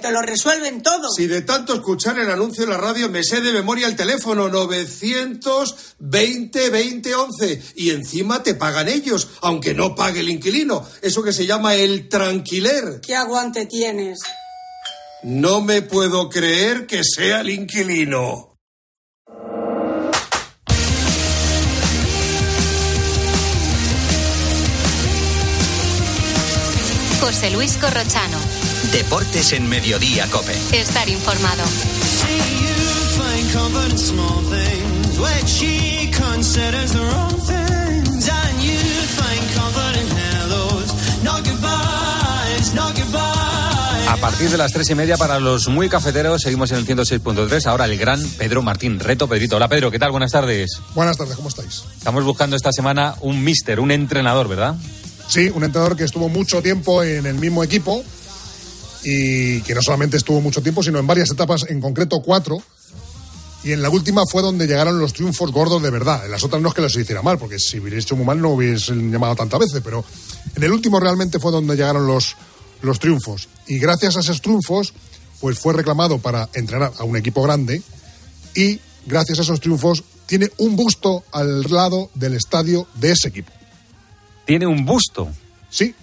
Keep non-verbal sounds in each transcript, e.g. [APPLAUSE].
Te lo resuelven todo. Si de tanto escuchar el anuncio en la radio me sé de memoria el teléfono 920 20 11 y encima te pagan ellos, aunque no pague el inquilino. Eso que se llama el tranquiler. ¿Qué aguante tienes? No me puedo creer que sea el inquilino. José Luis Corrochano. Deportes en Mediodía, Cope. Estar informado. A partir de las tres y media para los muy cafeteros seguimos en el 106.3. Ahora el gran Pedro Martín. Reto Pedrito. Hola Pedro, ¿qué tal? Buenas tardes. Buenas tardes, ¿cómo estáis? Estamos buscando esta semana un mister, un entrenador, ¿verdad? Sí, un entrenador que estuvo mucho tiempo en el mismo equipo y que no solamente estuvo mucho tiempo, sino en varias etapas, en concreto cuatro. Y en la última fue donde llegaron los triunfos gordos de verdad. En las otras no es que los hiciera mal, porque si hubiera hecho muy mal no hubiesen llamado tantas veces, pero en el último realmente fue donde llegaron los, los triunfos. Y gracias a esos triunfos, pues fue reclamado para entrenar a un equipo grande y gracias a esos triunfos tiene un busto al lado del estadio de ese equipo. Tiene un busto. Sí.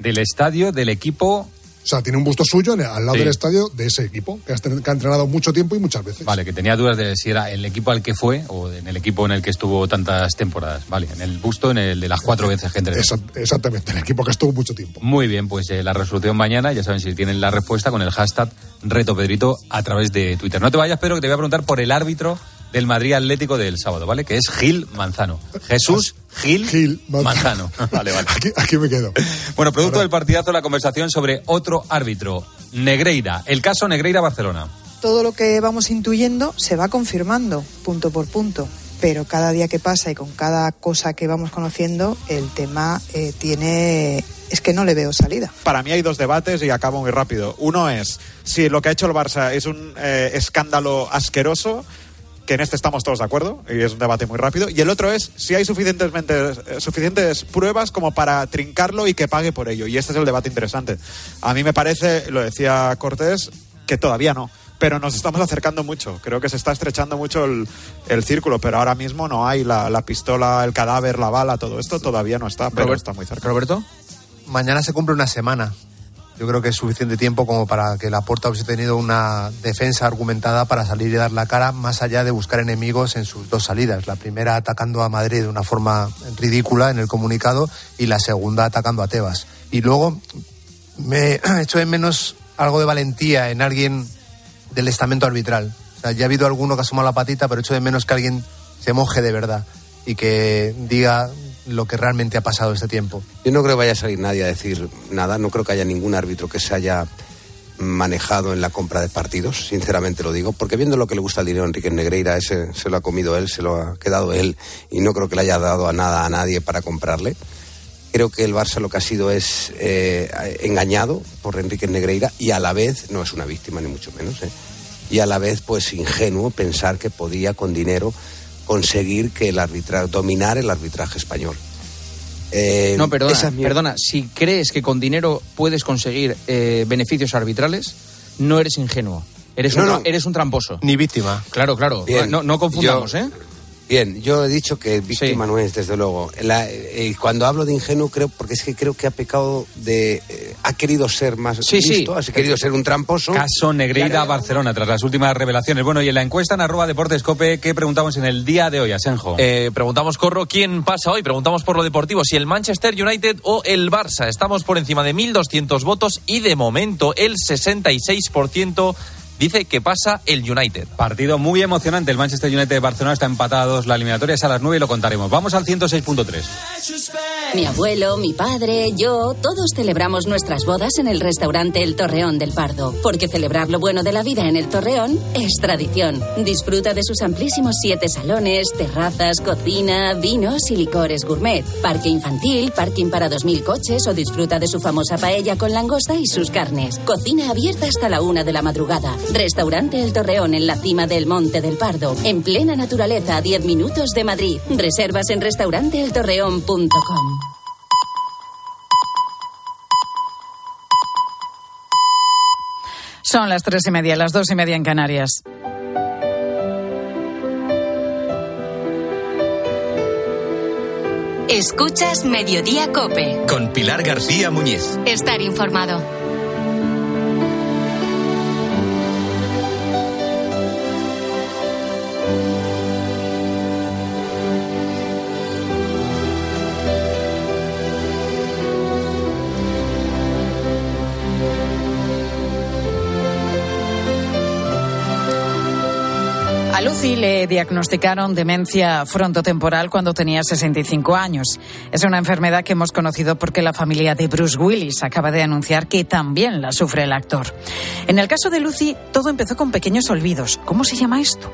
Del estadio del equipo. O sea, tiene un busto suyo al lado Sí. del estadio de ese equipo, que ha, entrenado mucho tiempo y muchas veces. Vale, que tenía dudas de si era el equipo al que fue o en el equipo en el que estuvo tantas temporadas. Vale, en el busto, en el de las cuatro veces que entrenó. Exactamente, el equipo que estuvo mucho tiempo. Muy bien, pues eh, la resolución mañana, ya saben si tienen la respuesta con el hashtag Reto Pedrito a través de Twitter. No te vayas, pero que te voy a preguntar por el árbitro del Madrid Atlético del sábado, ¿vale? Que es Gil Manzano. Jesús Gil, Gil Manzano. [LAUGHS] Vale, vale. Aquí, aquí me quedo. Bueno, producto del partidazo, la conversación sobre otro árbitro, Negreira. El caso Negreira-Barcelona. todo lo que vamos intuyendo se va confirmando punto por punto. Pero cada día que pasa y con cada cosa que vamos conociendo, el tema eh, tiene. Es que no le veo salida. Para mí hay dos debates y acabo muy rápido. Uno es si lo que ha hecho el Barça es un eh, escándalo asqueroso, que en este estamos todos de acuerdo, y es un debate muy rápido. Y el otro es si hay suficientemente, eh, suficientes pruebas como para trincarlo y que pague por ello. Y este es el debate interesante. A mí me parece, lo decía Cortés, que todavía no. Pero nos estamos acercando mucho. Creo que se está estrechando mucho el, el círculo, pero ahora mismo no hay la, la pistola, el cadáver, la bala, todo esto todavía no está, pero Robert- está muy cerca. Roberto. Mañana se cumple una semana. Yo creo que es suficiente tiempo como para que la Porta hubiese tenido una defensa argumentada para salir y dar la cara, más allá de buscar enemigos en sus dos salidas. La primera atacando a Madrid de una forma ridícula en el comunicado y la segunda atacando a Tebas. Y luego me [CLEARS THROAT] echo de menos algo de valentía en alguien del estamento arbitral. O sea, ya ha habido alguno que asoma la patita, pero echo de menos que alguien se moje de verdad y que diga lo que realmente ha pasado este tiempo. Yo no creo que vaya a salir nadie a decir nada, no creo que haya ningún árbitro que se haya manejado en la compra de partidos, sinceramente lo digo, porque viendo lo que le gusta el dinero a Enrique Negreira, ese se lo ha comido él, se lo ha quedado él y no creo que le haya dado a nada a nadie para comprarle. Creo que el Barça lo que ha sido es eh, engañado por Enrique Negreira y a la vez, no es una víctima ni mucho menos, ¿eh? y a la vez pues ingenuo pensar que podía con dinero conseguir que el arbitraje, dominar el arbitraje español. Eh, No, perdona, esa es mi- perdona. Si crees que con dinero puedes conseguir eh, beneficios arbitrales, no eres ingenuo. Eres, No, un, no. eres un tramposo. Ni víctima. Claro, claro. Bien, no, no confundamos, yo- ¿eh? Bien, yo he dicho que víctima no es, desde luego. La- eh, cuando hablo de ingenuo, creo, porque es que creo que ha pecado de. eh, ha querido ser más Sí, sí. listo, ha querido ser un tramposo. Caso Negreira Barcelona, tras las últimas revelaciones. Bueno, y en la encuesta en arroba Deportes Cope, ¿qué preguntamos en el día de hoy, Asenjo? Eh, preguntamos, Corro, ¿quién pasa hoy? Preguntamos por lo deportivo, si el Manchester United o el Barça. Estamos por encima de 1.200 votos y de momento el 66% dice que pasa el United. Partido muy emocionante. El Manchester United de Barcelona está empatados. La eliminatoria es a las 9 y lo contaremos. Vamos al 106.3. Mi abuelo, mi padre, yo, todos celebramos nuestras bodas en el restaurante El Torreón del Pardo, porque celebrar lo bueno de la vida en el Torreón es tradición. Disfruta de sus amplísimos siete salones, terrazas, cocina, vinos y licores gourmet, parque infantil, parking para 2.000 coches o disfruta de su famosa paella con langosta y sus carnes. Cocina abierta hasta la una de la madrugada. Restaurante El Torreón en la cima del Monte del Pardo, en plena naturaleza a 10 minutos de Madrid. Reservas en restauranteeltorreón.com. Son las tres y media, las dos y media en Canarias. Escuchas Mediodía Cope. Con Pilar García Muñiz. Estar informado. Lucy le diagnosticaron demencia frontotemporal cuando tenía 65 años. Es una enfermedad que hemos conocido porque la familia de Bruce Willis acaba de anunciar que también la sufre el actor. En el caso de Lucy, todo empezó con pequeños olvidos. ¿Cómo se llama esto?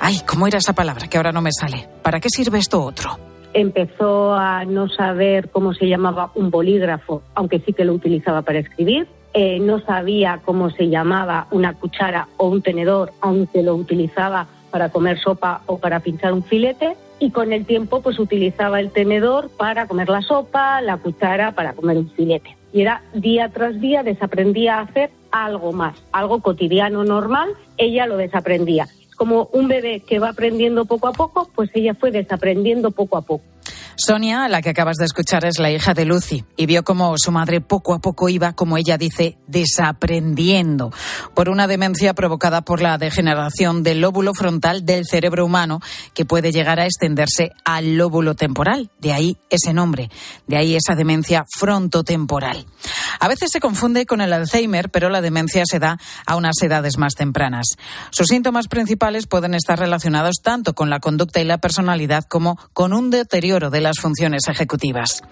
Ay, ¿cómo era esa palabra que ahora no me sale? ¿Para qué sirve esto otro? empezó a no saber cómo se llamaba un bolígrafo, aunque sí que lo utilizaba para escribir. Eh, no sabía cómo se llamaba una cuchara o un tenedor, aunque lo utilizaba para comer sopa o para pinchar un filete. Y con el tiempo, pues utilizaba el tenedor para comer la sopa, la cuchara para comer un filete. Y era día tras día desaprendía a hacer algo más, algo cotidiano normal, ella lo desaprendía como un bebé que va aprendiendo poco a poco, pues ella fue desaprendiendo poco a poco. Sonia, la que acabas de escuchar, es la hija de Lucy y vio cómo su madre poco a poco iba, como ella dice, desaprendiendo por una demencia provocada por la degeneración del lóbulo frontal del cerebro humano que puede llegar a extenderse al lóbulo temporal. De ahí ese nombre, de ahí esa demencia frontotemporal. A veces se confunde con el Alzheimer, pero la demencia se da a unas edades más tempranas. Sus síntomas principales pueden estar relacionados tanto con la conducta y la personalidad como con un deterioro de las funciones ejecutivas.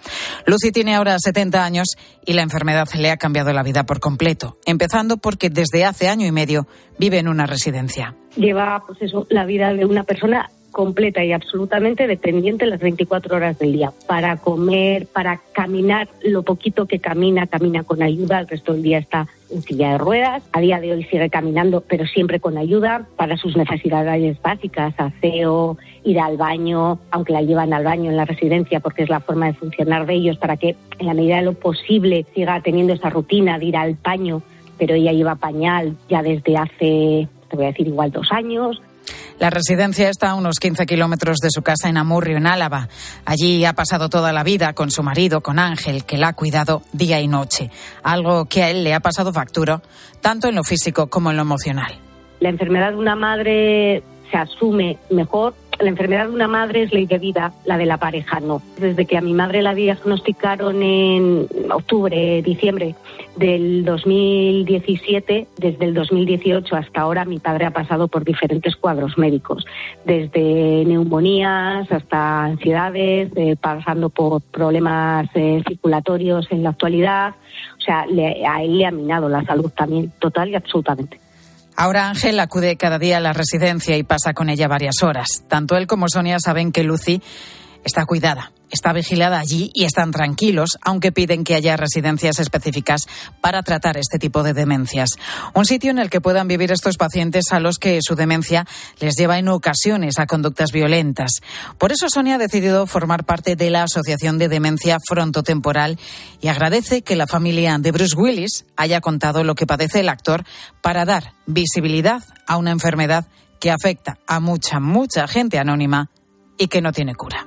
Lucy tiene ahora 70 años y la enfermedad le ha cambiado la vida por completo, empezando porque desde hace año y medio vive en una residencia. Lleva pues eso, la vida de una persona completa y absolutamente dependiente las 24 horas del día. Para comer, para caminar, lo poquito que camina, camina con ayuda, el resto del día está en silla de ruedas. A día de hoy sigue caminando, pero siempre con ayuda para sus necesidades básicas, aseo, ir al baño, aunque la llevan al baño en la residencia porque es la forma de funcionar de ellos, para que en la medida de lo posible siga teniendo esa rutina de ir al baño, pero ella lleva pañal ya desde hace, te voy a decir, igual dos años. La residencia está a unos 15 kilómetros de su casa en Amurrio, en Álava. Allí ha pasado toda la vida con su marido, con Ángel, que la ha cuidado día y noche. Algo que a él le ha pasado factura, tanto en lo físico como en lo emocional. La enfermedad de una madre se asume mejor la enfermedad de una madre es ley de vida, la de la pareja no. Desde que a mi madre la diagnosticaron en octubre, diciembre del 2017, desde el 2018 hasta ahora mi padre ha pasado por diferentes cuadros médicos, desde neumonías hasta ansiedades, eh, pasando por problemas eh, circulatorios en la actualidad. O sea, le, a él le ha minado la salud también, total y absolutamente. Ahora Ángel acude cada día a la residencia y pasa con ella varias horas. Tanto él como Sonia saben que Lucy está cuidada, está vigilada allí y están tranquilos, aunque piden que haya residencias específicas para tratar este tipo de demencias. Un sitio en el que puedan vivir estos pacientes a los que su demencia les lleva en ocasiones a conductas violentas. Por eso Sonia ha decidido formar parte de la Asociación de Demencia Frontotemporal y agradece que la familia de Bruce Willis haya contado lo que padece el actor para dar visibilidad a una enfermedad que afecta a mucha, mucha gente anónima y que no tiene cura.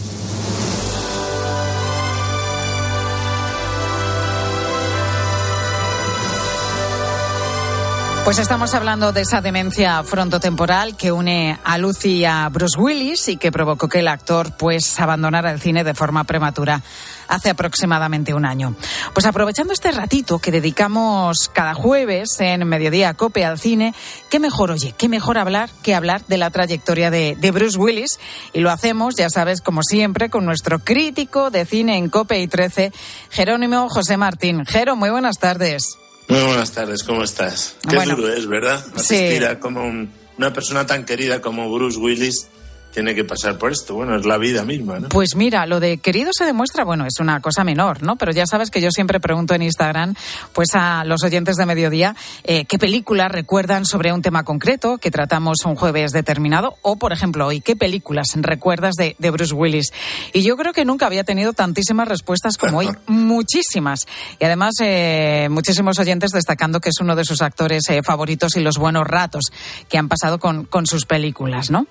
Pues estamos hablando de esa demencia frontotemporal que une a Lucy y a Bruce Willis y que provocó que el actor pues abandonara el cine de forma prematura hace aproximadamente un año. Pues aprovechando este ratito que dedicamos cada jueves en Mediodía Cope al cine, qué mejor, oye, qué mejor hablar que hablar de la trayectoria de, de Bruce Willis y lo hacemos, ya sabes, como siempre, con nuestro crítico de cine en Cope y 13, Jerónimo José Martín. Jero, muy buenas tardes. Muy buenas tardes, ¿cómo estás? Qué Bueno. duro es, ¿verdad? Sí. Asistir a como un- una persona tan querida como Bruce Willis tiene que pasar por esto. Bueno, es la vida misma, ¿no? Pues mira, lo de querido se demuestra, bueno, es una cosa menor, ¿no? Pero ya sabes que yo siempre pregunto en Instagram, pues a los oyentes de mediodía, eh, qué películas recuerdan sobre un tema concreto que tratamos un jueves determinado, o por ejemplo, hoy, qué películas recuerdas de, de Bruce Willis. Y yo creo que nunca había tenido tantísimas respuestas como hoy, [LAUGHS] muchísimas. Y además, eh, muchísimos oyentes destacando que es uno de sus actores eh, favoritos y los buenos ratos que han pasado con, con sus películas, ¿no?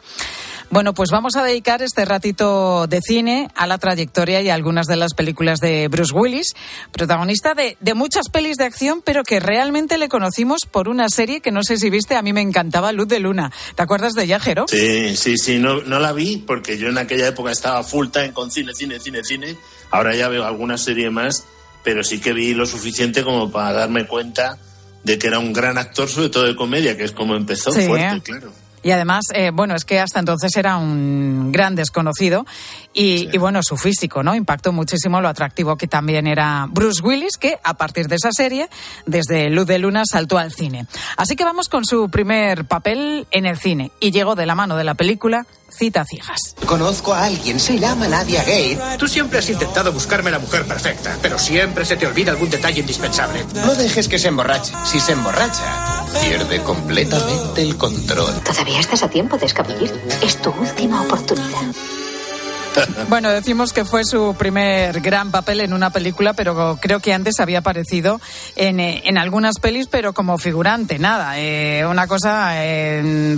Bueno, pues vamos a dedicar este ratito de cine a la trayectoria y a algunas de las películas de Bruce Willis, protagonista de, de, muchas pelis de acción, pero que realmente le conocimos por una serie que no sé si viste, a mí me encantaba, Luz de Luna. ¿Te acuerdas de ella, Jero? Sí, sí, sí, no, no la vi porque yo en aquella época estaba full time con cine, cine, cine, cine. Ahora ya veo alguna serie más, pero sí que vi lo suficiente como para darme cuenta de que era un gran actor, sobre todo de comedia, que es como empezó Sí. fuerte, claro. Y además, eh, bueno, es que hasta entonces era un gran desconocido y, y, bueno, su físico, ¿no? Impactó muchísimo lo atractivo que también era Bruce Willis, que a partir de esa serie, desde Luz de Luna, saltó al cine. Así que vamos con su primer papel en el cine y llegó de la mano de la película Cita Cijas. Conozco a alguien, se llama Nadia Gay. Tú siempre has intentado buscarme la mujer perfecta, pero siempre se te olvida algún detalle indispensable. No dejes que se emborrache. Si se emborracha, pierde completamente el control. Todavía estás a tiempo de escabullir. Es tu última oportunidad. Bueno, decimos que fue su primer gran papel en una película, pero creo que antes había aparecido en, eh, en algunas pelis, pero como figurante, nada. Eh, una cosa,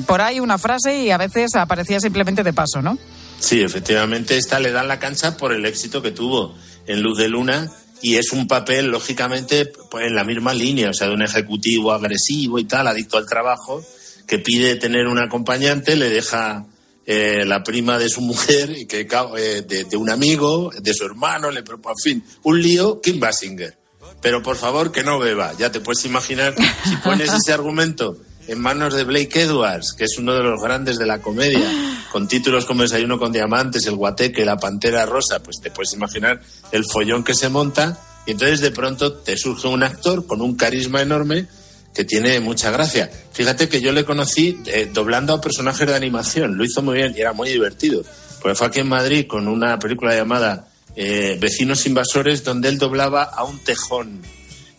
por ahí una frase y a veces aparecía simplemente de paso, ¿no? Sí, efectivamente, esta le dan la cancha por el éxito que tuvo en Luz de Luna y es un papel, lógicamente, pues, en la misma línea, o sea, de un ejecutivo agresivo y tal, adicto al trabajo, que pide tener un acompañante, le deja eh, la prima de su mujer, [LAUGHS] que, eh, de, de, un amigo, de su hermano, le, en fin, un lío, Kim Basinger. Pero por favor que no beba, ya te puedes imaginar, si pones [LAUGHS] ese argumento en manos de Blake Edwards, que es uno de los grandes de la comedia, con títulos como Desayuno con Diamantes, El Guateque, La Pantera Rosa, pues te puedes imaginar el follón que se monta, y entonces de pronto te surge un actor con un carisma enorme que tiene mucha gracia. Fíjate que yo le conocí eh, doblando a personajes de animación, lo hizo muy bien y era muy divertido. Porque fue aquí en Madrid con una película llamada eh, Vecinos Invasores, donde él doblaba a un tejón.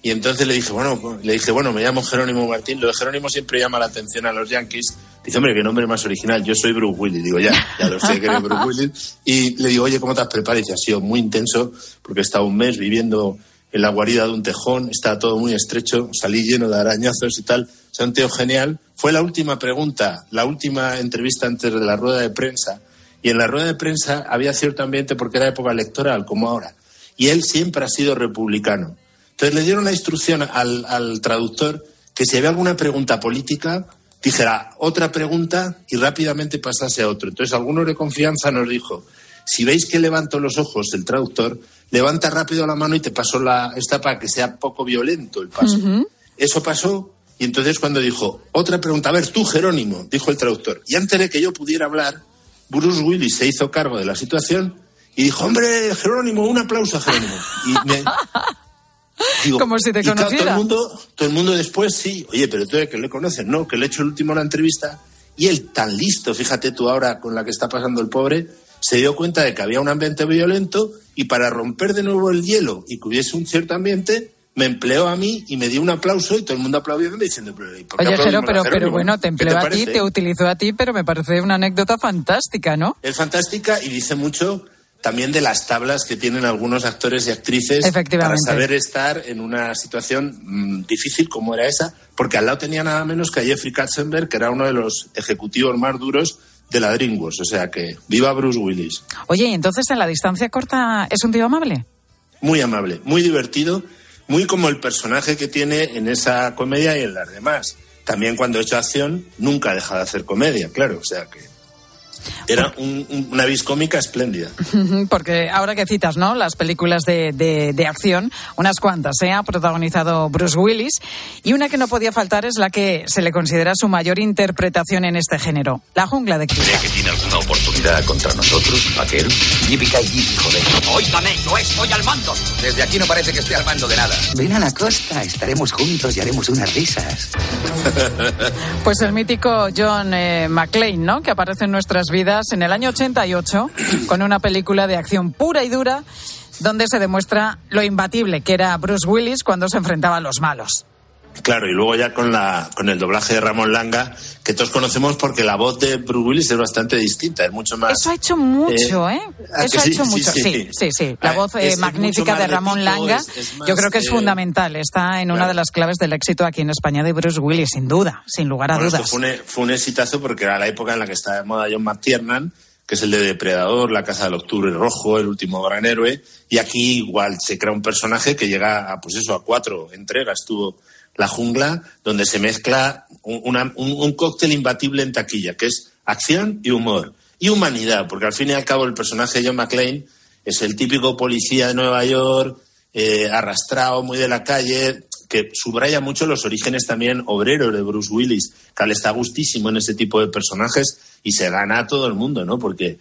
Y entonces le dije, bueno, le dije, bueno, me llamo Jerónimo Martín. Lo de Jerónimo siempre llama la atención a los Yankees. Dice, hombre, qué nombre más original. Yo soy Bruce Willis. Digo, ya, ya lo sé que eres Bruce Willis. Y le digo, oye, ¿cómo te has preparado? Y dice, ha sido muy intenso porque he estado un mes viviendo en la guarida de un tejón, está todo muy estrecho, salí lleno de arañazos y tal. O sea, un tío genial. Fue la última pregunta, la última entrevista antes de la rueda de prensa. Y en la rueda de prensa había cierto ambiente porque era época electoral, como ahora. Y él siempre ha sido republicano. Entonces le dieron la instrucción al, al traductor que si había alguna pregunta política, dijera otra pregunta y rápidamente pasase a otro. Entonces alguno de confianza nos dijo, si veis que levanto los ojos el traductor, levanta rápido la mano y te paso la esta para que sea poco violento el paso. Uh -huh. Eso pasó y entonces cuando dijo, otra pregunta, a ver, tú Jerónimo, dijo el traductor, y antes de que yo pudiera hablar, Bruce Willis se hizo cargo de la situación y dijo, hombre, Jerónimo, un aplauso a Jerónimo. Y me, [LAUGHS] digo, Como si te y claro, conociera. todo, el mundo, todo el mundo después sí, oye, pero tú que le conoces, no, que le he hecho el último la entrevista y él tan listo, fíjate tú ahora con la que está pasando el pobre, se dio cuenta de que había un ambiente violento y para romper de nuevo el hielo y que hubiese un cierto ambiente, me empleó a mí y me dio un aplauso y todo el mundo aplaudiendo diciendo, pero ¿y por qué Oye, Jero, pero, pero bueno, te ¿Qué empleó a ti, te utilizó a ti, pero me parece una anécdota fantástica, ¿no? Es fantástica y dice mucho también de las tablas que tienen algunos actores y actrices para saber estar en una situación mm, difícil como era esa, porque al lado tenía nada menos que a Jeffrey Katzenberg, que era uno de los ejecutivos más duros de la DreamWorks. O sea que viva Bruce Willis. Oye, y entonces en la distancia corta es un tío amable. Muy amable, muy divertido, muy como el personaje que tiene en esa comedia y en las demás. También cuando ha hecho acción, nunca deja de hacer comedia, claro. O sea que era un- un- una vis cómica espléndida. [LAUGHS] Porque ahora que citas, ¿no? Las películas de, de- de acción, unas cuantas, ¿eh? Ha protagonizado Bruce Willis. Y una que no podía faltar es la que se le considera su mayor interpretación en este género, La jungla de cristal. ¿Cree que tiene alguna oportunidad? ¿Irá contra nosotros, vaquero? yippee joder. Óigame, yo estoy al mando. Desde aquí no parece que esté al mando de nada. Ven a la costa, estaremos juntos y haremos unas risas. Pues el mítico John eh, McClane, ¿no? Que aparece en nuestras vidas en el año 88 con una película de acción pura y dura donde se demuestra lo imbatible que era Bruce Willis cuando se enfrentaba a los malos. Claro, y luego ya con la con el doblaje de Ramón Langa, que todos conocemos porque la voz de Bruce Willis es bastante distinta, es mucho más. Eso ha hecho mucho, ¿eh? ¿a Eso ha sí? hecho Sí, mucho. sí. Sí, sí. La Ah, voz eh, es- magnífica de Ramón Langa, es- es más, yo creo que es eh, fundamental. Está en una de las claves del éxito aquí en España de Bruce Willis, sin duda, sin lugar a Bueno, esto dudas. fue un, fue un exitazo porque era la época en la que estaba de moda John McTiernan, que es el de Depredador, La Casa del Octubre Rojo, El Último Gran Héroe, y aquí igual se crea un personaje que llega a, pues eso, a cuatro entregas. Tuvo La Jungla, donde se mezcla un, una- un- cóctel imbatible en taquilla, que es acción y humor. Y humanidad, porque al fin y al cabo el personaje de John McClane es el típico policía de Nueva York, eh, arrastrado, muy de la calle, que subraya mucho los orígenes también obreros de Bruce Willis, que él está gustísimo en ese tipo de personajes y se gana a todo el mundo, ¿no? Porque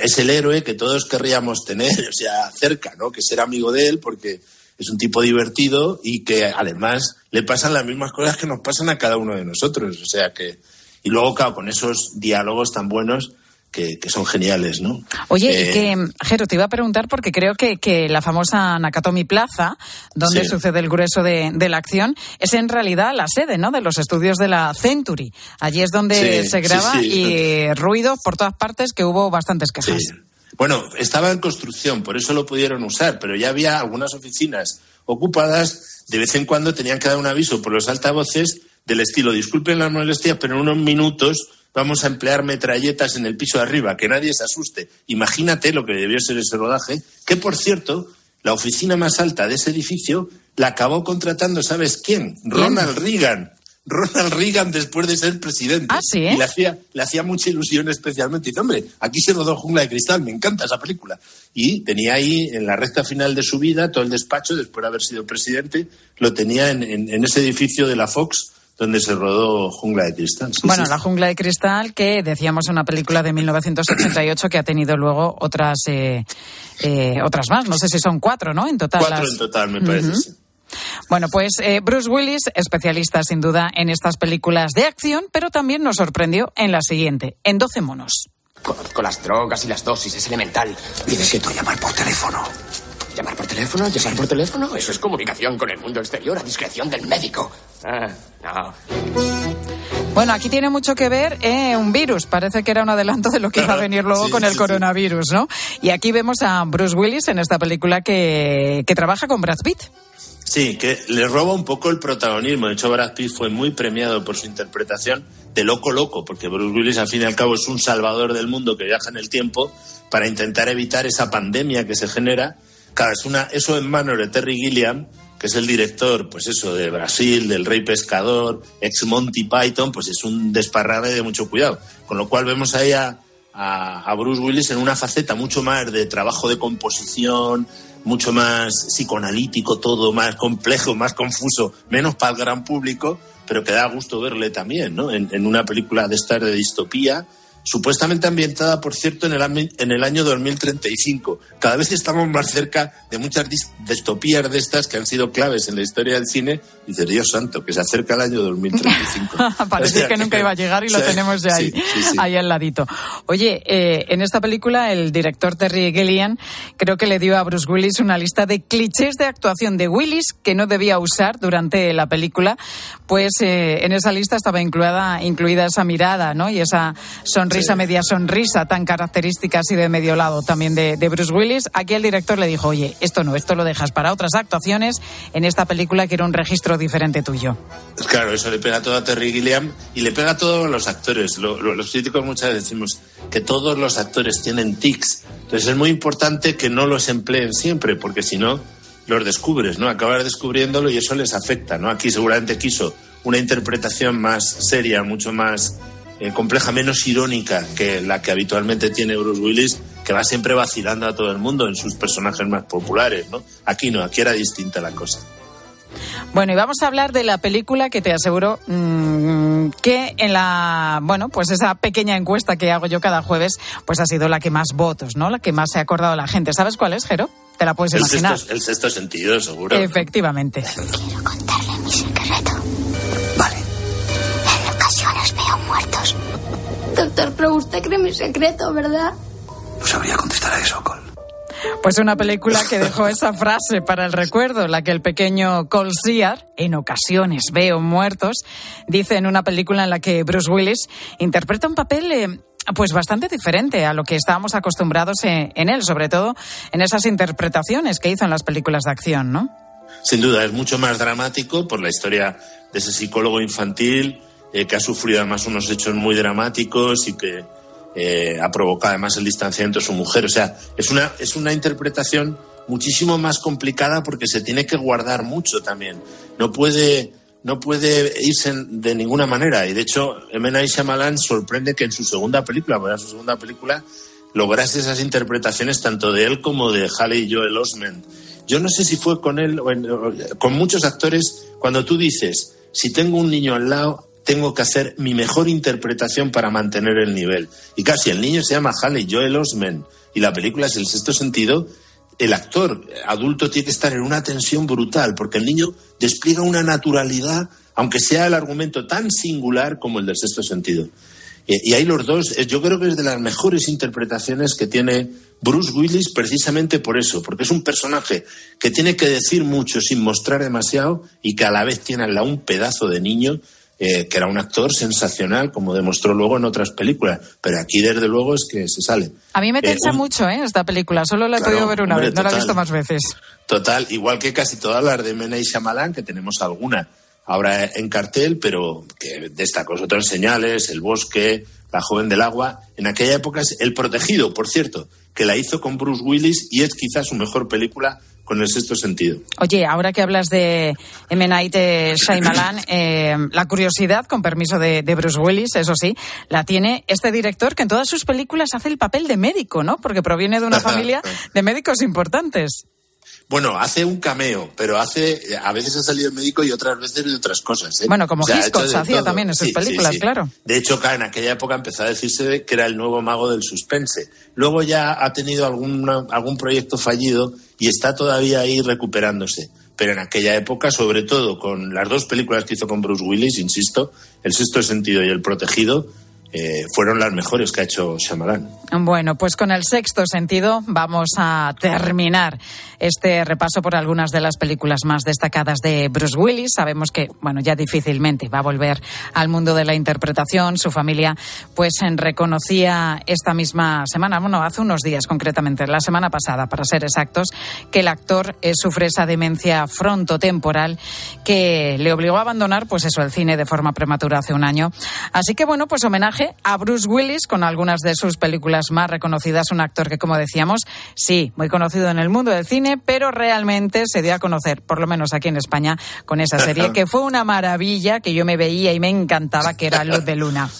es el héroe que todos querríamos tener, [LAUGHS] o sea, cerca, ¿no? Que ser amigo de él, porque es un tipo divertido y que además le pasan las mismas cosas que nos pasan a cada uno de nosotros, o sea que... Y luego, claro, con esos diálogos tan buenos que, que son geniales, ¿no? Oye, Eh, y que, Jero, te iba a preguntar porque creo que, que la famosa Nakatomi Plaza, donde Sí. sucede el grueso de, de la acción, es en realidad la sede, ¿no? De los estudios de la Century. Allí es donde Sí, se graba sí, y ruido por todas partes que hubo bastantes quejas. Bueno, estaba en construcción, por eso lo pudieron usar, pero ya había algunas oficinas ocupadas. De vez en cuando tenían que dar un aviso por los altavoces del estilo, disculpen la molestia, pero en unos minutos vamos a emplear metralletas en el piso de arriba, que nadie se asuste. Imagínate lo que debió ser ese rodaje, que por cierto, la oficina más alta de ese edificio la acabó contratando, ¿sabes quién? Ronald Reagan. Ronald Reagan después de ser presidente. Ah, sí, ¿eh? Y le hacía, le hacía mucha ilusión especialmente. Dice, hombre, aquí se rodó Jungla de Cristal, me encanta esa película. Y tenía ahí, en la recta final de su vida, todo el despacho, después de haber sido presidente, lo tenía en, en- en ese edificio de la Fox, donde se rodó Jungla de Cristal. Sí, Bueno, sí. La Jungla de Cristal, que decíamos una película de 1988 que ha tenido luego otras eh, eh, otras más. No sé si son cuatro, ¿no? En total. Cuatro las- en total, me parece. Sí. Bueno, pues eh, Bruce Willis, especialista sin duda en estas películas de acción, pero también nos sorprendió en la siguiente, en 12 monos. Conozco las drogas y las dosis, es elemental. Necesito llamar por teléfono. ¿Llamar por teléfono? ¿Llamar por teléfono? Eso es comunicación con el mundo exterior a discreción del médico. Ah, no. Bueno, aquí tiene mucho que ver eh, un virus. Parece que era un adelanto de lo que iba a [LAUGHS] venir luego Sí, con el sí. coronavirus, ¿no? Y aquí vemos a Bruce Willis en esta película que, que trabaja con Brad Pitt. Sí, que le roba un poco el protagonismo. De hecho, Brad Pitt fue muy premiado por su interpretación de loco loco, porque Bruce Willis al fin y al cabo es un salvador del mundo que viaja en el tiempo para intentar evitar esa pandemia que se genera. Claro, es una, eso en manos de Terry Gilliam, que es el director, pues eso, de Brasil, del Rey Pescador, ex Monty Python, pues es un desparrame de mucho cuidado. Con lo cual vemos ahí a, a, a Bruce Willis en una faceta mucho más de trabajo de composición, mucho más psicoanalítico, todo más complejo, más confuso, menos para el gran público, pero que da gusto verle también, ¿no? En, en una película de estar de distopía, supuestamente ambientada, por cierto, en el, en el año 2035. Cada vez estamos más cerca de muchas dis- distopías de estas que han sido claves en la historia del cine. Y dice, Dios santo, que se acerca el año 2035. Parecía [LAUGHS] O sea que nunca iba a llegar y lo Sí, tenemos ya ahí, sí, sí, sí. ahí al ladito. Oye, eh, en esta película el director Terry Gilliam creo que le dio a Bruce Willis una lista de clichés de actuación de Willis que no debía usar durante la película, pues eh, en esa lista estaba incluida, incluida esa mirada, ¿no? Y esa sonrisa, media sonrisa tan característica así de medio lado también de, de Bruce Willis. Aquí el director le dijo, oye, esto no, esto lo dejas para otras actuaciones. En esta película quiero un registro diferente tuyo. Claro, eso le pega todo a Terry Gilliam y le pega a todos los actores. Lo- lo- los críticos muchas veces decimos que todos los actores tienen tics. Entonces es muy importante que no los empleen siempre, porque si no, los descubres, ¿no? Acabas descubriéndolo y eso les afecta, ¿no? Aquí seguramente quiso una interpretación más seria, mucho más eh, compleja, menos irónica que la que habitualmente tiene Bruce Willis, que va siempre vacilando a todo el mundo en sus personajes más populares, ¿no? Aquí no, aquí era distinta la cosa. Bueno, y vamos a hablar de la película que te aseguro mm, que en la, bueno, pues esa pequeña encuesta que hago yo cada jueves, pues ha sido la que más votos, ¿no? La que más se ha acordado la gente. ¿Sabes cuál es, Jero? Te la puedes El imaginar. sexto, el sexto sentido, seguro. Efectivamente. mi secreto. Doctor, pero usted cree mi secreto, ¿verdad? No sabría contestar a eso, Cole. Pues una película que dejó [LAUGHS] esa frase para el recuerdo, la que el pequeño Cole Sear, en ocasiones veo muertos, dice en una película en la que Bruce Willis interpreta un papel eh, pues bastante diferente a lo que estábamos acostumbrados en, en él, sobre todo en esas interpretaciones que hizo en las películas de acción, ¿no? Sin duda, es mucho más dramático por la historia de ese psicólogo infantil eh, que ha sufrido además unos hechos muy dramáticos y que eh, ha provocado además el distanciamiento de su mujer. O sea, es una, es una interpretación muchísimo más complicada porque se tiene que guardar mucho también. No puede, no puede irse de ninguna manera. Y de hecho, M. Night Shyamalan sorprende que en su segunda película, porque su segunda película, lograse esas interpretaciones tanto de él como de Haley Joel Osment. Yo no sé si fue con él o, o- con muchos actores, cuando tú dices, si tengo un niño al lado, tengo que hacer mi mejor interpretación para mantener el nivel. Y casi el niño se llama Haley Joel Osment y la película es el sexto sentido. El actor adulto tiene que estar en una tensión brutal porque el niño despliega una naturalidad, aunque sea el argumento tan singular como el del sexto sentido. Y, ahí los dos, eh, yo creo que es de las mejores interpretaciones que tiene Bruce Willis precisamente por eso, porque es un personaje que tiene que decir mucho sin mostrar demasiado y que a la vez tiene un pedazo de niño eh, que era un actor sensacional, como demostró luego en otras películas. Pero aquí, desde luego, es que se sale. A mí me Eh, tensa un- mucho, ¿eh? Esta película. Solo la he Claro, podido ver una hombre, vez, no la he visto más veces. Total, igual que casi todas las de Mena y Shyamalan, que tenemos alguna ahora en cartel, pero que destacó otras señales, El Bosque, La Joven del Agua. En aquella época es El Protegido, por cierto, que la hizo con Bruce Willis y es quizás su mejor película con el sexto sentido. Oye, ahora que hablas de M. Night eh, Shyamalan, eh, la curiosidad, con permiso de, de Bruce Willis, eso sí, la tiene este director que en todas sus películas hace el papel de médico, ¿no? Porque proviene de una familia de médicos importantes. Bueno, hace un cameo, pero hace a veces ha salido el médico y otras veces de otras cosas. ¿eh? Bueno, como O sea, Hitchcock hacía todo. también en sus Sí, películas, sí. claro. De hecho, en aquella época empezó a decirse que era el nuevo mago del suspense. Luego ya ha tenido alguna- algún proyecto fallido y está todavía ahí recuperándose. Pero en aquella época, sobre todo con las dos películas que hizo con Bruce Willis, insisto, El sexto sentido y El protegido, eh, fueron las mejores que ha hecho Shyamalan. Bueno, pues con el sexto sentido vamos a terminar este repaso por algunas de las películas más destacadas de Bruce Willis. Sabemos que, bueno, ya difícilmente va a volver al mundo de la interpretación. Su familia, pues, reconocía esta misma semana, bueno, hace unos días concretamente, la semana pasada, para ser exactos, que el actor eh, sufre esa demencia frontotemporal que le obligó a abandonar, pues eso, el cine de forma prematura hace un año. Así que, bueno, pues homenaje a Bruce Willis con algunas de sus películas más reconocidas. Un actor que, como decíamos, sí, muy conocido en el mundo del cine, pero realmente se dio a conocer, por lo menos aquí en España, con esa serie, que fue una maravilla, que yo me veía y me encantaba, que era Luz de Luna.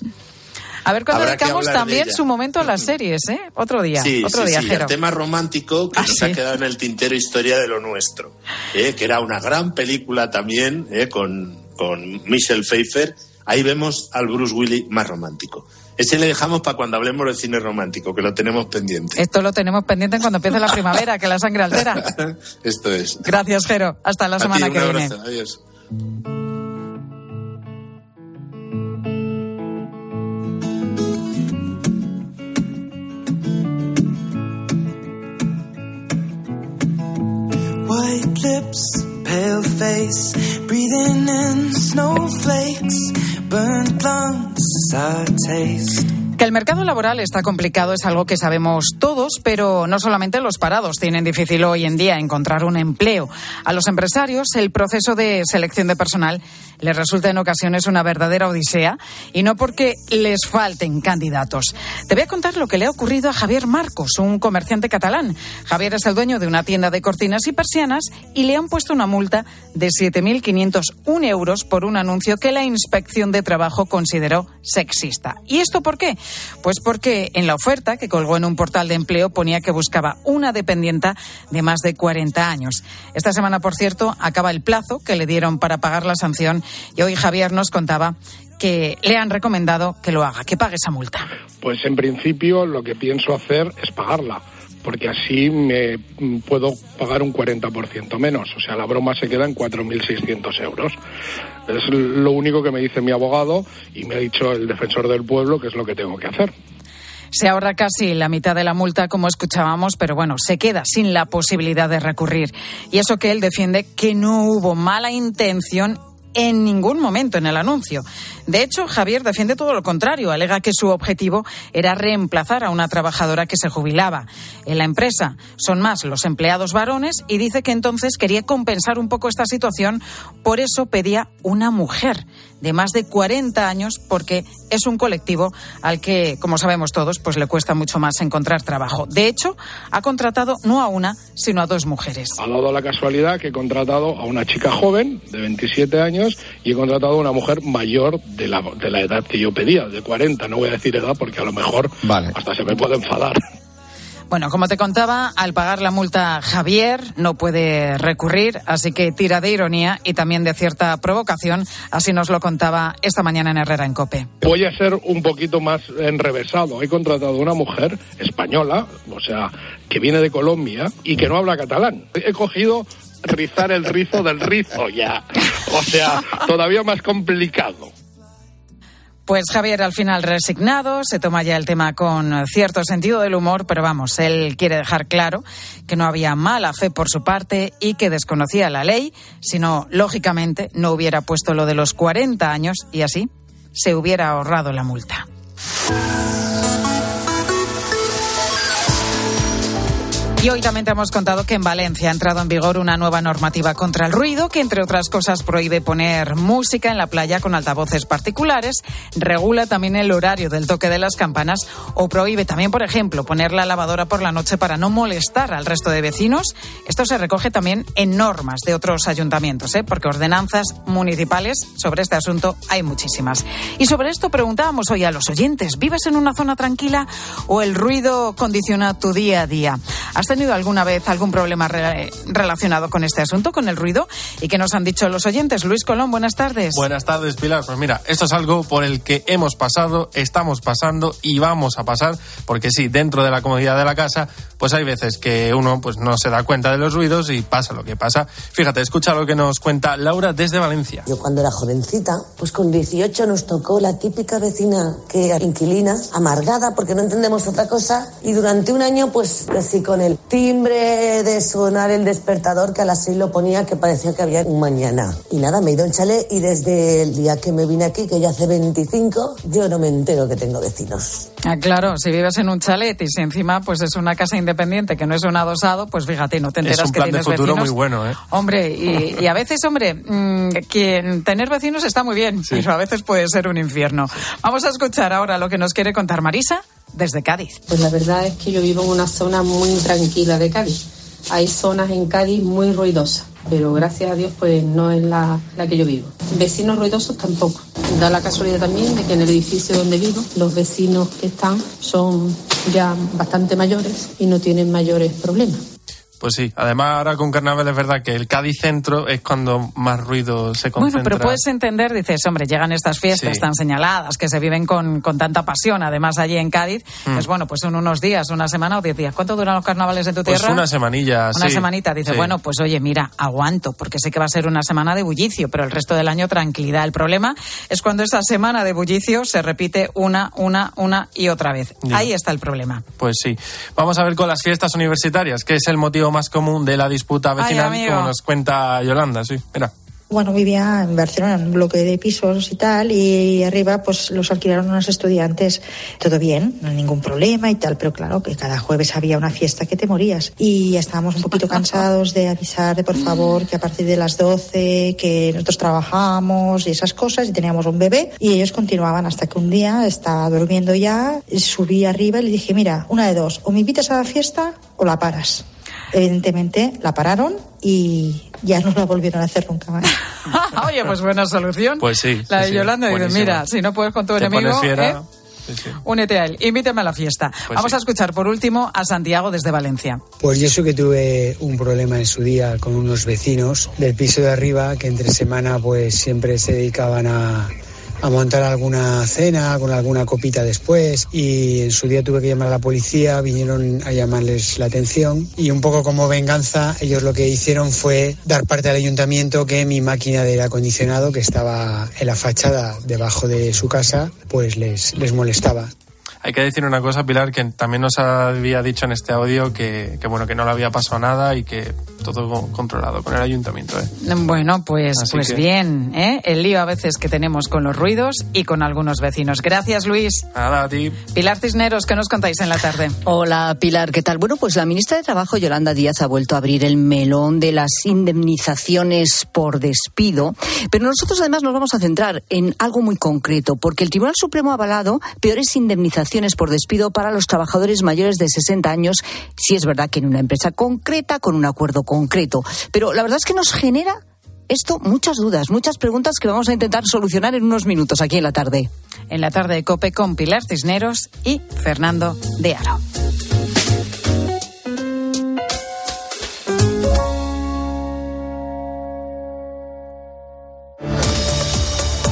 A ver cuando Habrá dedicamos de también su momento a las series, ¿eh? Otro día, Sí, otro sí, día, sí, Jero. el tema romántico que Ah, nos ha quedado en el tintero Historia de lo Nuestro, ¿eh? que era una gran película también ¿eh? con, con Michelle Pfeiffer. Ahí vemos al Bruce Willis más romántico. Ese le dejamos para cuando hablemos de cine romántico, que lo tenemos pendiente. Esto lo tenemos pendiente cuando empiece la primavera, que la sangre altera. [LAUGHS] Esto es. Gracias, Jero. Hasta la A ti, semana un que viene. abrazo. Adiós. White lips, pale face, breathing in snowflakes, Que el mercado laboral está complicado es algo que sabemos todos, pero no solamente los parados tienen difícil hoy en día encontrar un empleo. A los empresarios el proceso de selección de personal les resulta en ocasiones una verdadera odisea y no porque les falten candidatos. Te voy a contar lo que le ha ocurrido a Javier Marcos, un comerciante catalán. Javier es el dueño de una tienda de cortinas y persianas y le han puesto una multa de 7.501 euros por un anuncio que la Inspección de Trabajo consideró sexista. ¿Y esto por qué? Pues porque en la oferta que colgó en un portal de empleo ponía que buscaba una dependienta de más de 40 años. Esta semana, por cierto, acaba el plazo que le dieron para pagar la sanción y hoy Javier nos contaba que le han recomendado que lo haga, que pague esa multa. Pues en principio lo que pienso hacer es pagarla, porque así me puedo pagar un 40% menos. O sea, la broma se queda en 4.600 euros. Es lo único que me dice mi abogado y me ha dicho el defensor del pueblo que es lo que tengo que hacer. Se ahorra casi la mitad de la multa, como escuchábamos, pero bueno, se queda sin la posibilidad de recurrir. Y eso que él defiende que no hubo mala intención en ningún momento en el anuncio. De hecho, Javier defiende todo lo contrario. Alega que su objetivo era reemplazar a una trabajadora que se jubilaba. En la empresa son más los empleados varones y dice que entonces quería compensar un poco esta situación. Por eso pedía una mujer de más de 40 años porque es un colectivo al que, como sabemos todos, pues le cuesta mucho más encontrar trabajo. De hecho, ha contratado no a una, sino a dos mujeres. Ha dado la casualidad que he contratado a una chica joven de 27 años y he contratado a una mujer mayor de la, de la edad que yo pedía, de 40. No voy a decir edad porque a lo mejor hasta se me puede enfadar. Bueno, como te contaba, al pagar la multa Javier no puede recurrir, así que tira de ironía y también de cierta provocación, así nos lo contaba esta mañana en Herrera en Cope. Voy a ser un poquito más enrevesado. He contratado a una mujer española, o sea, que viene de Colombia y que no habla catalán. He cogido rizar el rizo del rizo ya. O sea, todavía más complicado. Pues Javier al final resignado, se toma ya el tema con cierto sentido del humor, pero vamos, él quiere dejar claro que no había mala fe por su parte y que desconocía la ley, sino, lógicamente, no hubiera puesto lo de los 40 años y así se hubiera ahorrado la multa. Y hoy también te hemos contado que en Valencia ha entrado en vigor una nueva normativa contra el ruido que, entre otras cosas, prohíbe poner música en la playa con altavoces particulares, regula también el horario del toque de las campanas o prohíbe también, por ejemplo, poner la lavadora por la noche para no molestar al resto de vecinos. Esto se recoge también en normas de otros ayuntamientos, ¿eh? porque ordenanzas municipales sobre este asunto hay muchísimas. Y sobre esto preguntábamos hoy a los oyentes, ¿vives en una zona tranquila o el ruido condiciona tu día a día? ¿Has tenido alguna vez algún problema re- relacionado con este asunto, con el ruido? ¿Y qué nos han dicho los oyentes? Luis Colón, buenas tardes. Buenas tardes, Pilar. Pues mira, esto es algo por el que hemos pasado, estamos pasando y vamos a pasar, porque sí, dentro de la comodidad de la casa, pues hay veces que uno pues no se da cuenta de los ruidos y pasa lo que pasa. Fíjate, escucha lo que nos cuenta Laura desde Valencia. Yo cuando era jovencita, pues con 18 nos tocó la típica vecina que era inquilina, amargada porque no entendemos otra cosa, y durante un año pues así con el timbre de sonar el despertador que a las 6 lo ponía que parecía que había un mañana. Y nada, me he ido en chalet y desde el día que me vine aquí, que ya hace 25, yo no me entero que tengo vecinos. Ah, claro, si vives en un chalet y si encima pues es una casa independiente que no es un adosado, pues fíjate, no te enteras Es un que plan de futuro vecinos. muy bueno, ¿eh? Hombre, y, [LAUGHS] y a veces, hombre, mm, quien tener vecinos está muy bien, pero a veces puede ser un infierno. Vamos a escuchar ahora lo que nos quiere contar Marisa desde Cádiz. Pues la verdad es que yo vivo en una zona muy tranquila de Cádiz. Hay zonas en Cádiz muy ruidosas, pero gracias a Dios pues no es la, la que yo vivo. Vecinos ruidosos tampoco. Da la casualidad también de que en el edificio donde vivo los vecinos que están son ya bastante mayores y no tienen mayores problemas. Pues sí, además ahora con carnaval es verdad que el Cádiz centro es cuando más ruido se concentra. Bueno, pero puedes entender, dices, hombre, llegan estas fiestas Sí. tan señaladas, que se viven con, con tanta pasión, además allí en Cádiz, Mm. pues bueno, pues son unos días, una semana o diez días. ¿Cuánto duran los carnavales en tu Pues tierra? una semanilla, Una sí. semanita, dice, Sí. bueno, pues oye, mira, aguanto, porque sé que va a ser una semana de bullicio, pero el resto del año tranquilidad. El problema es cuando esa semana de bullicio se repite una, una, una y otra vez. Ahí está el problema. Pues sí. Vamos a ver con las fiestas universitarias, que es el motivo más común de la disputa Ay, vecinal, amigo. como nos cuenta Yolanda, sí. Mira. Bueno, vivía en Barcelona, en un bloque de pisos y tal, y arriba pues los alquilaron unos estudiantes, todo bien, no hay ningún problema y tal, pero claro que cada jueves había una fiesta que te morías. Y estábamos un poquito cansados de avisar de por favor que a partir de las 12 que nosotros trabajamos y esas cosas y teníamos un bebé y ellos continuaban hasta que un día estaba durmiendo ya, subí arriba y le dije, mira, una de dos, o me invitas a la fiesta o la paras. Evidentemente la pararon y ya no la volvieron a hacer nunca más. [LAUGHS] Oye, pues buena solución. Pues sí. La de sí, sí. Yolanda dice, mira, si no puedes con tu Te enemigo, pones fiera. ¿eh? Únete a él, invítame a la fiesta. Pues Vamos sí. a escuchar por último a Santiago desde Valencia. Pues yo sé que tuve un problema en su día con unos vecinos del piso de arriba que entre semana pues siempre se dedicaban a, a montar alguna cena con alguna copita después y en su día tuve que llamar a la policía, vinieron a llamarles la atención y un poco como venganza ellos lo que hicieron fue dar parte al ayuntamiento que mi máquina de aire acondicionado que estaba en la fachada debajo de su casa pues les, les molestaba. Hay que decir una cosa, Pilar, que también nos había dicho en este audio que, que, bueno, que no le había pasado nada y que todo co- controlado con el ayuntamiento. ¿eh? Bueno, pues, Así pues que- bien, ¿eh? el lío a veces que tenemos con los ruidos y con algunos vecinos. Gracias, Luis. Nada, a ti. Pilar Cisneros, ¿qué nos contáis en la tarde? Hola Pilar, ¿qué tal? Bueno, pues la ministra de Trabajo, Yolanda Díaz, ha vuelto a abrir el melón de las indemnizaciones por despido, pero nosotros además nos vamos a centrar en algo muy concreto, porque el Tribunal Supremo ha avalado peores indemnizaciones por despido para los trabajadores mayores de 60 años, si es verdad que en una empresa concreta, con un acuerdo concreto. Pero la verdad es que nos genera esto muchas dudas, muchas preguntas que vamos a intentar solucionar en unos minutos aquí en la tarde. En la tarde de Cope con Pilar Cisneros y Fernando de Aro.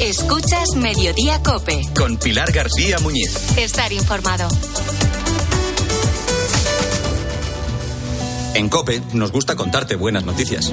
Escuchas Mediodía Cope. Con Pilar García Muñiz. Estar informado. En Cope nos gusta contarte buenas noticias.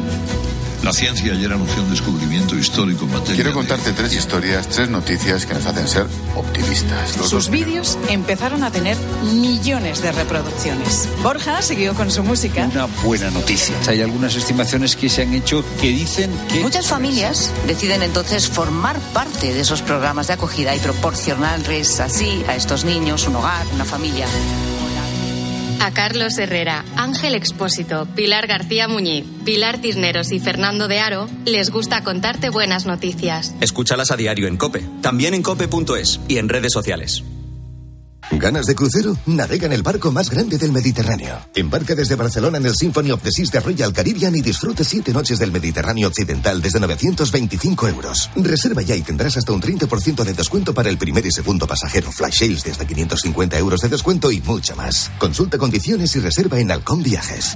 La ciencia ayer anunció un descubrimiento histórico en materia Quiero contarte tres historias, tres noticias que nos hacen ser optimistas. Los Sus vídeos empezaron a tener millones de reproducciones. Borja siguió con su música. Una buena noticia. Hay algunas estimaciones que se han hecho que dicen que... Muchas familias deciden entonces formar parte de esos programas de acogida y proporcionarles así a estos niños un hogar, una familia. A Carlos Herrera, Ángel Expósito, Pilar García Muñiz, Pilar Cisneros y Fernando de Aro les gusta contarte buenas noticias. Escúchalas a diario en Cope. También en cope.es y en redes sociales. ¿Ganas de crucero? Navega en el barco más grande del Mediterráneo. Embarca desde Barcelona en el Symphony of the Seas de Royal Caribbean y disfruta siete noches del Mediterráneo Occidental desde 925 euros. Reserva ya y tendrás hasta un 30% de descuento para el primer y segundo pasajero. Flash sales desde 550 euros de descuento y mucho más. Consulta condiciones y reserva en Halcón Viajes.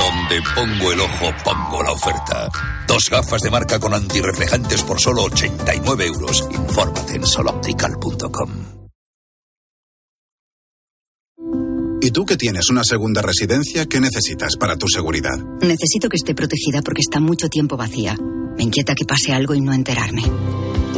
Donde pongo el ojo, pongo la oferta. Dos gafas de marca con antirreflejantes por solo 89 euros. Infórmate en soloptical.com. ¿Y tú que tienes una segunda residencia, qué necesitas para tu seguridad? Necesito que esté protegida porque está mucho tiempo vacía. Me inquieta que pase algo y no enterarme.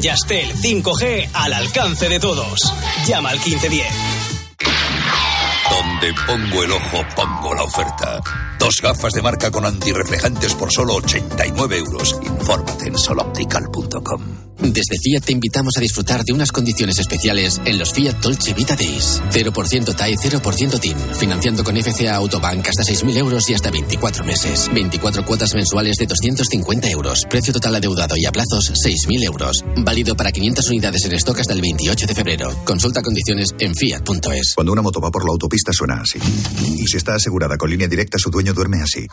Yastel 5G al alcance de todos. Llama al 1510. Donde pongo el ojo, pongo la oferta. Dos gafas de marca con antirreflejantes por solo 89 euros. Infórmate en soloptical.com. Desde Fiat te invitamos a disfrutar de unas condiciones especiales en los Fiat Dolce Vita Days. 0% TAE, 0% TIN. Financiando con FCA Autobank hasta 6.000 euros y hasta 24 meses. 24 cuotas mensuales de 250 euros. Precio total adeudado y a plazos 6.000 euros. Válido para 500 unidades en stock hasta el 28 de febrero. Consulta condiciones en fiat.es. Cuando una moto va por la autopista suena así. Y si está asegurada con línea directa, su dueño duerme así.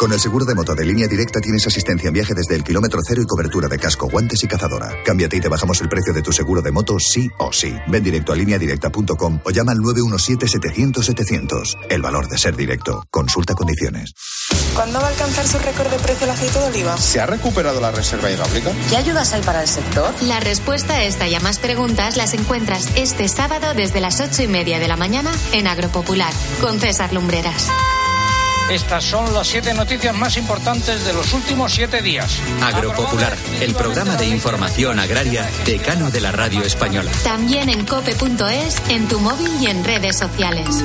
Con el seguro de moto de línea directa tienes asistencia en viaje desde el kilómetro cero y cobertura de casco, guantes y cazadora. Cámbiate y te bajamos el precio de tu seguro de moto sí o sí. Ven directo a lineadirecta.com o llama al 917-700-700. El valor de ser directo. Consulta condiciones. ¿Cuándo va a alcanzar su récord de precio el aceite de oliva? ¿Se ha recuperado la reserva hidráulica? ¿Qué ayudas hay para el sector? La respuesta a esta y a más preguntas las encuentras este sábado desde las ocho y media de la mañana en Agropopular con César Lumbreras. Estas son las siete noticias más importantes de los últimos siete días. Agropopular, el programa de información agraria decano de la radio española. También en cope.es, en tu móvil y en redes sociales.